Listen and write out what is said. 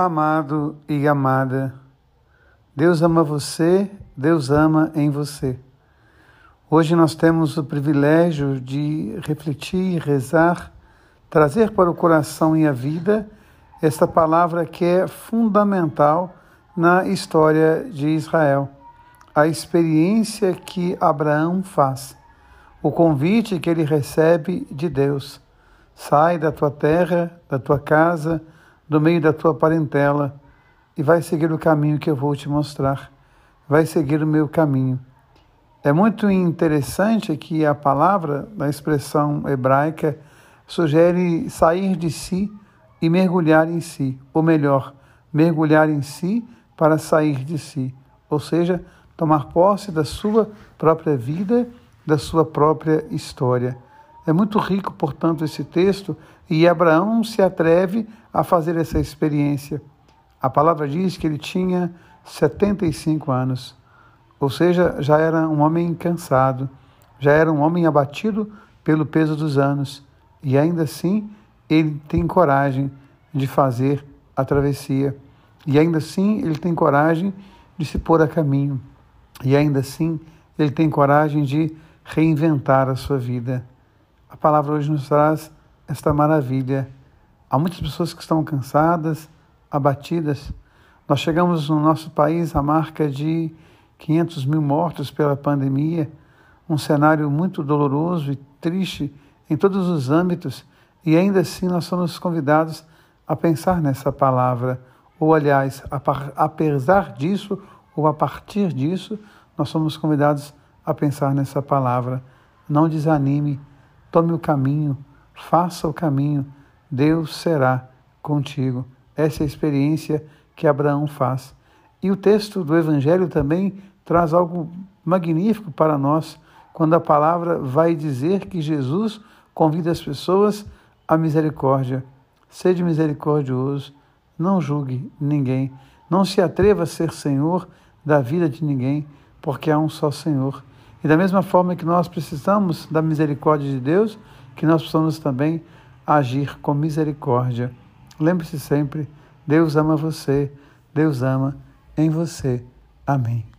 Amado e amada, Deus ama você, Deus ama em você. Hoje nós temos o privilégio de refletir, rezar, trazer para o coração e a vida esta palavra que é fundamental na história de Israel. A experiência que Abraão faz, o convite que ele recebe de Deus. Sai da tua terra, da tua casa, do meio da tua parentela e vai seguir o caminho que eu vou te mostrar. Vai seguir o meu caminho. É muito interessante que a palavra, na expressão hebraica, sugere sair de si e mergulhar em si, ou melhor, mergulhar em si para sair de si, ou seja, tomar posse da sua própria vida, da sua própria história. É muito rico, portanto, esse texto e Abraão se atreve a fazer essa experiência. A palavra diz que ele tinha 75 anos, ou seja, já era um homem cansado, já era um homem abatido pelo peso dos anos, e ainda assim ele tem coragem de fazer a travessia, e ainda assim ele tem coragem de se pôr a caminho, e ainda assim ele tem coragem de reinventar a sua vida. A palavra hoje nos traz esta maravilha. Há muitas pessoas que estão cansadas, abatidas. Nós chegamos no nosso país à marca de 500 mil mortos pela pandemia, um cenário muito doloroso e triste em todos os âmbitos, e ainda assim nós somos convidados a pensar nessa palavra, ou aliás, apesar disso, ou a partir disso, nós somos convidados a pensar nessa palavra. Não desanime, Tome o caminho, faça o caminho, Deus será contigo. Essa é a experiência que Abraão faz. E o texto do Evangelho também traz algo magnífico para nós, quando a palavra vai dizer que Jesus convida as pessoas à misericórdia. Sede misericordioso, não julgue ninguém, não se atreva a ser senhor da vida de ninguém, porque há um só Senhor. E da mesma forma que nós precisamos da misericórdia de Deus, que nós precisamos também agir com misericórdia. Lembre-se sempre, Deus ama você, Deus ama em você. Amém.